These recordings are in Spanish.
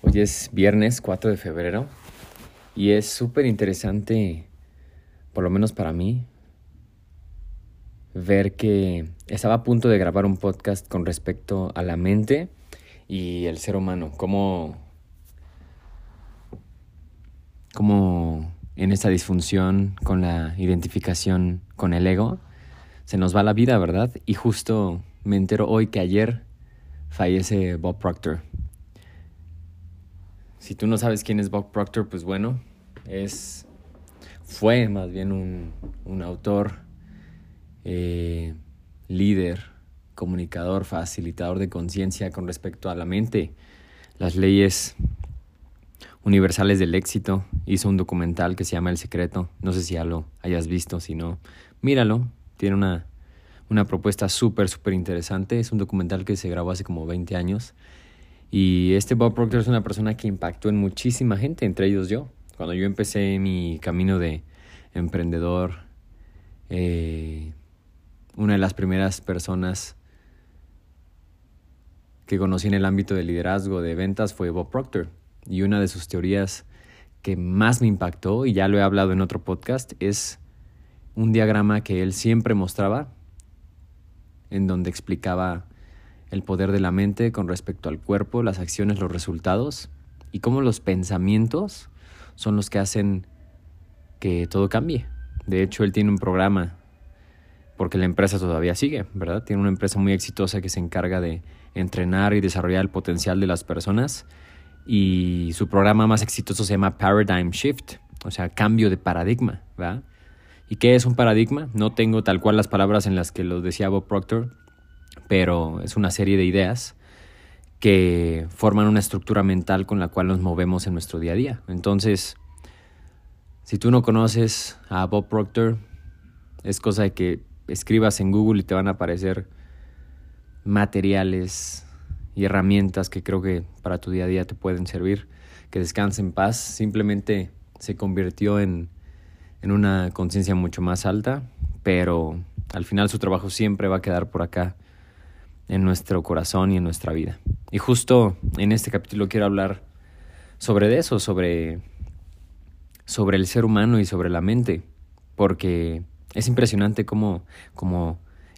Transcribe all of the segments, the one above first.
Hoy es viernes 4 de febrero y es súper interesante, por lo menos para mí, ver que estaba a punto de grabar un podcast con respecto a la mente y el ser humano, cómo, cómo en esta disfunción con la identificación con el ego se nos va la vida, ¿verdad? Y justo me entero hoy que ayer fallece Bob Proctor. Si tú no sabes quién es Bob Proctor, pues bueno, es fue más bien un, autor, eh, líder, comunicador, facilitador de conciencia con respecto a la mente, las leyes universales del éxito. Hizo un documental que se llama El Secreto. No sé si ya lo hayas visto, si no, míralo. Tiene una, una propuesta súper, súper interesante. Es un documental que se grabó hace como 20 años y este Bob Proctor es una persona que impactó en muchísima gente, entre ellos yo. Cuando yo empecé mi camino de emprendedor, eh, una de las primeras personas que conocí en el ámbito de liderazgo de ventas fue Bob Proctor. Y una de sus teorías que más me impactó, y ya lo he hablado en otro podcast, es un diagrama que él siempre mostraba, en donde explicaba el poder de la mente con respecto al cuerpo, las acciones, los resultados y cómo los pensamientos son los que hacen que todo cambie. De hecho, él tiene un programa, porque la empresa todavía sigue, ¿verdad? Tiene una empresa muy exitosa que se encarga de entrenar y desarrollar el potencial de las personas y su programa más exitoso se llama Paradigm Shift, o sea, cambio de paradigma, ¿verdad? ¿Y qué es un paradigma? No tengo tal cual las palabras en las que lo decía Bob Proctor, pero es una serie de ideas que forman una estructura mental con la cual nos movemos en nuestro día a día. Entonces, si tú no conoces a Bob Proctor, es cosa de que escribas en Google y te van a aparecer materiales y herramientas que creo que para tu día a día te pueden servir. Que descanse en paz. Simplemente se convirtió en, en una conciencia mucho más alta, pero al final su trabajo siempre va a quedar por acá en nuestro corazón y en nuestra vida. Y justo en este capítulo quiero hablar sobre eso, sobre, sobre el ser humano y sobre la mente, porque es impresionante como,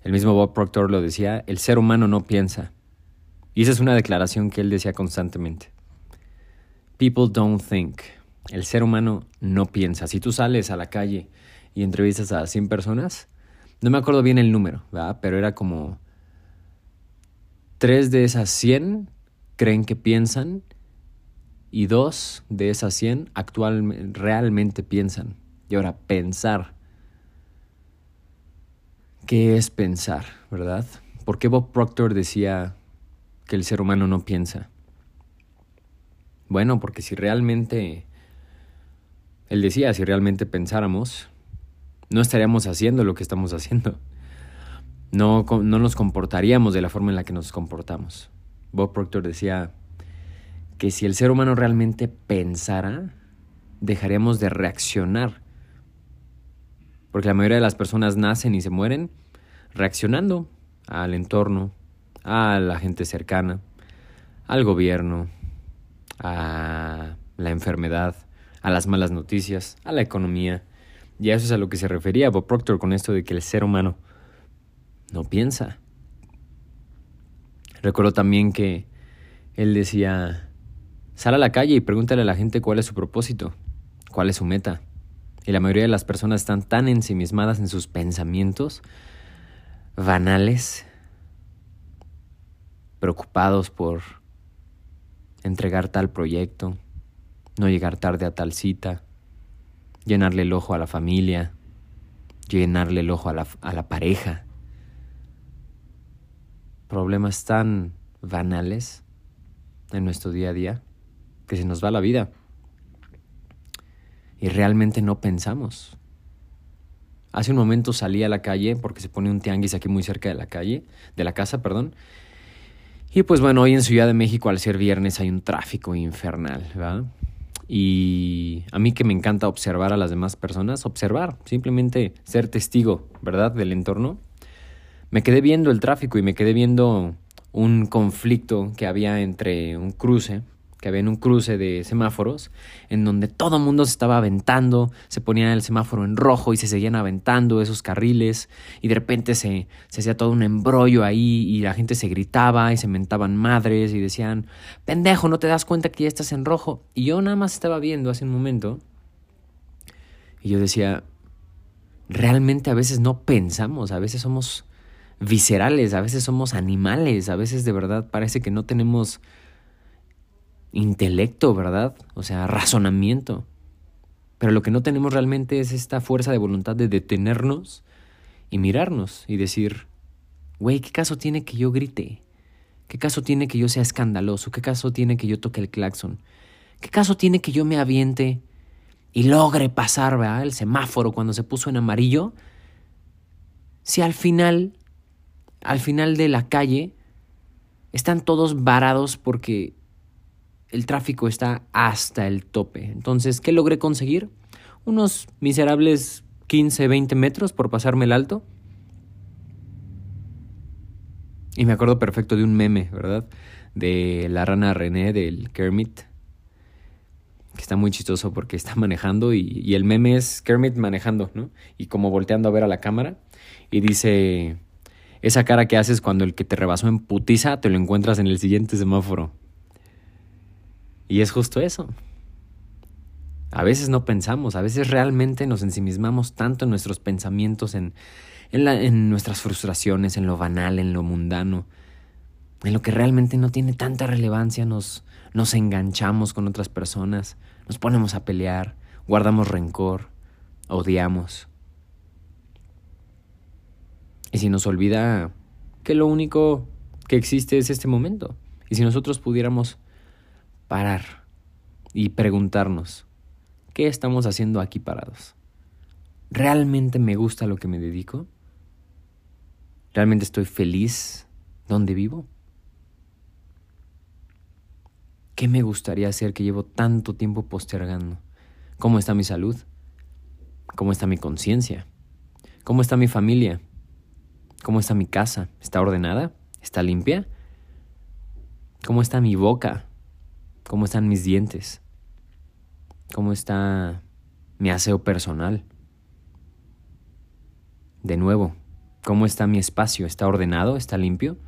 el mismo Bob Proctor lo decía, el ser humano no piensa. Y esa es una declaración que él decía constantemente. People don't think. El ser humano no piensa. Si tú sales a la calle y entrevistas a 100 personas, no me acuerdo bien el número, ¿verdad? pero era como Tres de esas 100 creen que piensan y dos de esas 100 actualmente realmente piensan. Y ahora, pensar. ¿Qué es pensar, verdad? ¿Por qué Bob Proctor decía que el ser humano no piensa? Bueno, porque si realmente, él decía, si realmente pensáramos, no estaríamos haciendo lo que estamos haciendo no, no nos comportaríamos de la forma en la que nos comportamos. Bob Proctor decía que si el ser humano realmente pensara, dejaríamos de reaccionar. Porque la mayoría de las personas nacen y se mueren reaccionando al entorno, a la gente cercana, al gobierno, a la enfermedad, a las malas noticias, a la economía. Y a eso es a lo que se refería Bob Proctor con esto de que el ser humano no piensa. Recuerdo también que él decía, sal a la calle y pregúntale a la gente cuál es su propósito, cuál es su meta. Y la mayoría de las personas están tan ensimismadas en sus pensamientos banales, preocupados por entregar tal proyecto, no llegar tarde a tal cita, llenarle el ojo a la familia, llenarle el ojo a la, a la pareja, problemas tan banales en nuestro día a día que se nos va la vida y realmente no pensamos. Hace un momento salí a la calle porque se pone un tianguis aquí muy cerca de la calle, de la casa, perdón. Y pues bueno, hoy en Ciudad de México al ser viernes hay un tráfico infernal, ¿verdad? Y a mí que me encanta observar a las demás personas, observar, simplemente ser testigo, ¿verdad? Del entorno me quedé viendo el tráfico y me quedé viendo un conflicto que había entre un cruce que había en un cruce de semáforos, en donde todo el mundo se estaba aventando, se ponía el semáforo en rojo y se seguían aventando esos carriles, y de repente se, se hacía todo un embrollo ahí y la gente se gritaba y se mentaban madres y decían, pendejo, no te das cuenta que ya estás en rojo. Y yo nada más estaba viendo hace un momento y yo decía, realmente a veces no pensamos, a veces somos viscerales, a veces somos animales, a veces de verdad parece que no tenemos intelecto, ¿verdad? O sea, razonamiento. Pero lo que no tenemos realmente es esta fuerza de voluntad de detenernos y mirarnos y decir, güey, ¿qué caso tiene que yo grite? ¿Qué caso tiene que yo sea escandaloso? ¿Qué caso tiene que yo toque el claxon? ¿Qué caso tiene que yo me aviente y logre pasar ¿verdad? el semáforo cuando se puso en amarillo? Si al final, al final de la calle, están todos varados porque el tráfico está hasta el tope. Entonces, ¿qué logré conseguir? Unos miserables 15, 20 metros por pasarme el alto. Y me acuerdo perfecto de un meme, ¿verdad? De la rana René del Kermit. Que está muy chistoso porque está manejando y, el meme es Kermit manejando, ¿no? Y como volteando a ver a la cámara. Y dice, esa cara que haces cuando el que te rebasó en putiza te lo encuentras en el siguiente semáforo. Y es justo eso. A veces no pensamos, a veces realmente nos ensimismamos tanto en nuestros pensamientos, en, en, nuestras frustraciones, en lo banal, en lo mundano, en lo que realmente no tiene tanta relevancia, nos, nos enganchamos con otras personas, nos ponemos a pelear, guardamos rencor, odiamos. Y si nos olvida que lo único que existe es este momento, y si nosotros pudiéramos parar y preguntarnos, ¿qué estamos haciendo aquí parados? ¿Realmente me gusta lo que me dedico? ¿Realmente estoy feliz donde vivo? ¿Qué me gustaría hacer que llevo tanto tiempo postergando? ¿Cómo está mi salud? ¿Cómo está mi conciencia? ¿Cómo está mi familia? ¿Cómo está mi casa? ¿Está ordenada? ¿Está limpia? ¿Cómo está mi boca? ¿Cómo están mis dientes? ¿Cómo está mi aseo personal? De nuevo, ¿cómo está mi espacio? ¿Está ordenado? ¿Está limpio?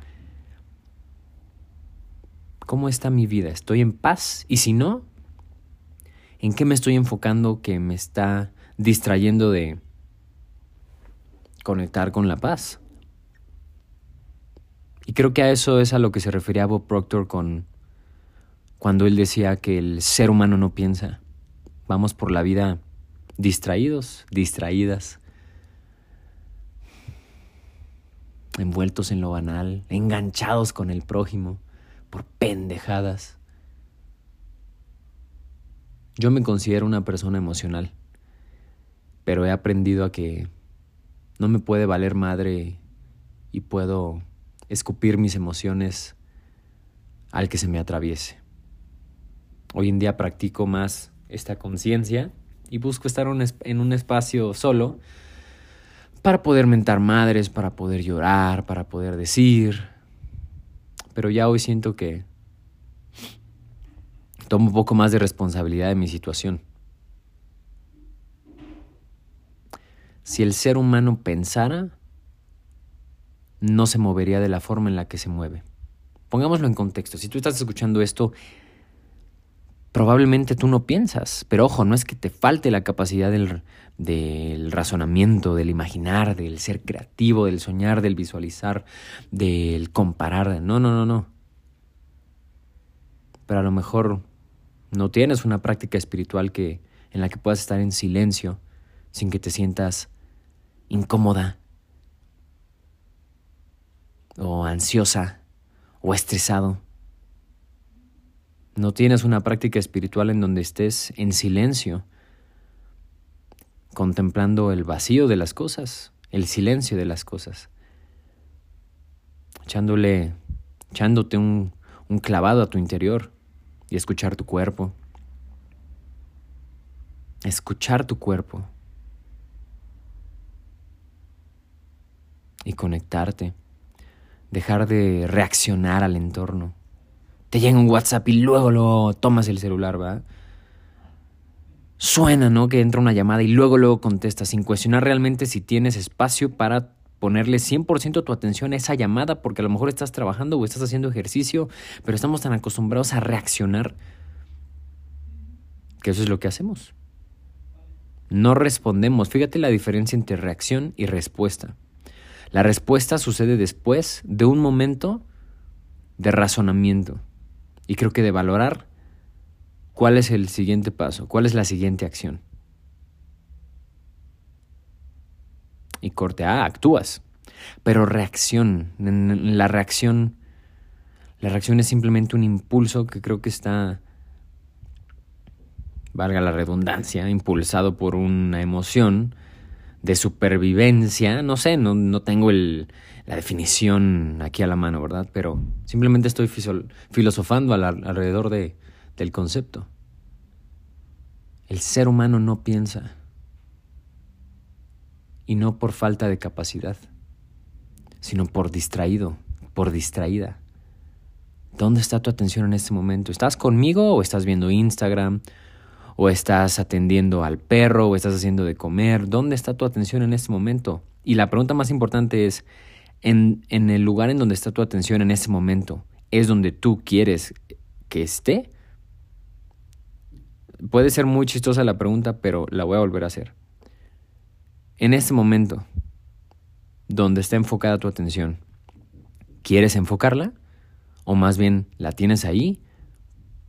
¿Cómo está mi vida? ¿Estoy en paz? Y si no, ¿en qué me estoy enfocando que me está distrayendo de conectar con la paz? Y creo que a eso es a lo que se refería Bob Proctor con cuando él decía que el ser humano no piensa. Vamos por la vida distraídos, distraídas, envueltos en lo banal, enganchados con el prójimo, por pendejadas. Yo me considero una persona emocional, pero he aprendido a que no me puede valer madre y puedo escupir mis emociones al que se me atraviese. Hoy en día practico más esta conciencia y busco estar en un espacio solo para poder mentar madres, para poder llorar, para poder decir. Pero ya hoy siento que tomo un poco más de responsabilidad de mi situación. Si el ser humano pensara, no se movería de la forma en la que se mueve. Pongámoslo en contexto. Si tú estás escuchando esto probablemente tú no piensas. Pero ojo, no es que te falte la capacidad del, del, razonamiento, del imaginar, del ser creativo, del soñar, del visualizar, del comparar. No, no, no, no. Pero a lo mejor no tienes una práctica espiritual que, en la que puedas estar en silencio sin que te sientas incómoda o ansiosa o estresado. No tienes una práctica espiritual en donde estés en silencio, contemplando el vacío de las cosas, el silencio de las cosas, echándole, echándote un, un clavado a tu interior y escuchar tu cuerpo. Escuchar tu cuerpo. Y conectarte. Dejar de reaccionar al entorno te llega un WhatsApp y luego lo tomas el celular, ¿va? Suena, ¿no? Que entra una llamada y luego luego contestas sin cuestionar realmente si tienes espacio para ponerle 100% tu atención a esa llamada porque a lo mejor estás trabajando o estás haciendo ejercicio, pero estamos tan acostumbrados a reaccionar que eso es lo que hacemos. No respondemos. Fíjate la diferencia entre reacción y respuesta. La respuesta sucede después de un momento de razonamiento y creo que de valorar cuál es el siguiente paso, cuál es la siguiente acción. Y corte, ah, actúas. Pero reacción, la reacción, la reacción es simplemente un impulso que creo que está valga la redundancia, impulsado por una emoción de supervivencia, no sé, no, no tengo el, la definición aquí a la mano, ¿verdad? Pero simplemente estoy filosofando alrededor de, del concepto. El ser humano no piensa, y no por falta de capacidad, sino por distraído, por distraída. ¿Dónde está tu atención en este momento? ¿Estás conmigo o estás viendo Instagram o estás atendiendo al perro, o estás haciendo de comer. ¿Dónde está tu atención en este momento? Y la pregunta más importante es, en, en el lugar en donde está tu atención en este momento, ¿es donde tú quieres que esté? Puede ser muy chistosa la pregunta, pero la voy a volver a hacer. En este momento, donde está enfocada tu atención, ¿quieres enfocarla? ¿O más bien la tienes ahí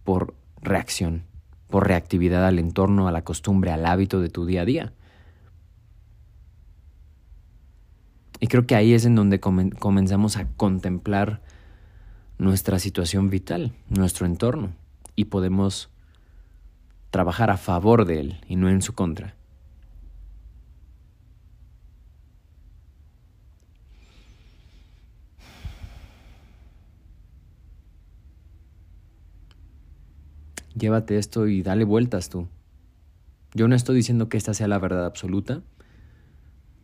por reacción? Por reactividad al entorno, a la costumbre, al hábito de tu día a día. Y creo que ahí es en donde comenzamos a contemplar nuestra situación vital, nuestro entorno, y podemos trabajar a favor de él y no en su contra. Llévate esto y dale vueltas tú. Yo no estoy diciendo que esta sea la verdad absoluta.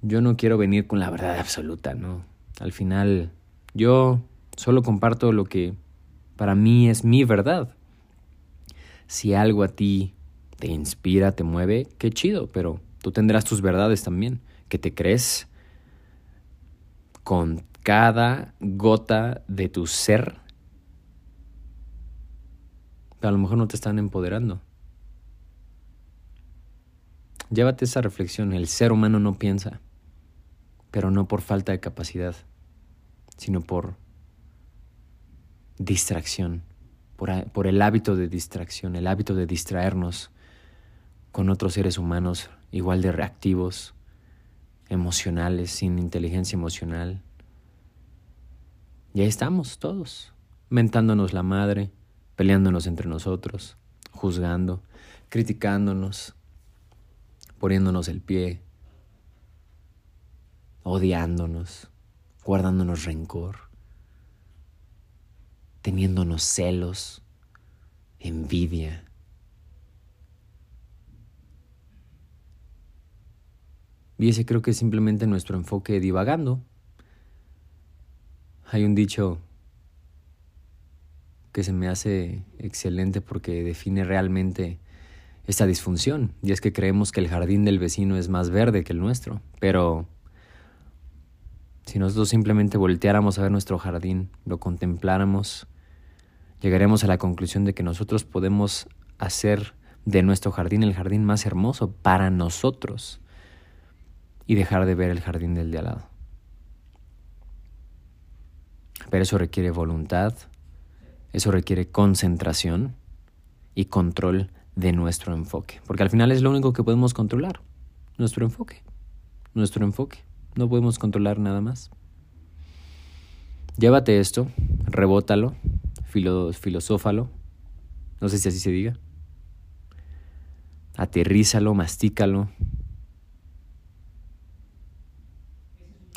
Yo no quiero venir con la verdad absoluta, ¿no? Al final, yo solo comparto lo que para mí es mi verdad. Si algo a ti te inspira, te mueve, qué chido, pero tú tendrás tus verdades también, que te crees con cada gota de tu ser a lo mejor no te están empoderando. Llévate esa reflexión. El ser humano no piensa, pero no por falta de capacidad, sino por distracción, por, por, el hábito de distracción, el hábito de distraernos con otros seres humanos igual de reactivos, emocionales, sin inteligencia emocional. Y ahí estamos todos, mentándonos la madre, peleándonos entre nosotros, juzgando, criticándonos, poniéndonos el pie, odiándonos, guardándonos rencor, teniéndonos celos, envidia. Y ese creo que es simplemente nuestro enfoque divagando. Hay un dicho que se me hace excelente porque define realmente esta disfunción. Y es que creemos que el jardín del vecino es más verde que el nuestro. Pero si nosotros simplemente volteáramos a ver nuestro jardín, lo contempláramos, llegaremos a la conclusión de que nosotros podemos hacer de nuestro jardín el jardín más hermoso para nosotros y dejar de ver el jardín del de al lado. Pero eso requiere voluntad, eso requiere concentración y control de nuestro enfoque, porque al final es lo único que podemos controlar, nuestro enfoque, nuestro enfoque. No podemos controlar nada más. Llévate esto, rebótalo, filo, filosófalo, no sé si así se diga. Aterrízalo, mastícalo.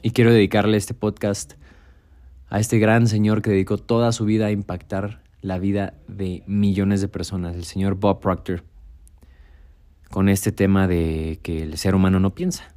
Y quiero dedicarle este podcast a este gran señor que dedicó toda su vida a impactar la vida de millones de personas, el señor Bob Proctor, con este tema de que el ser humano no piensa.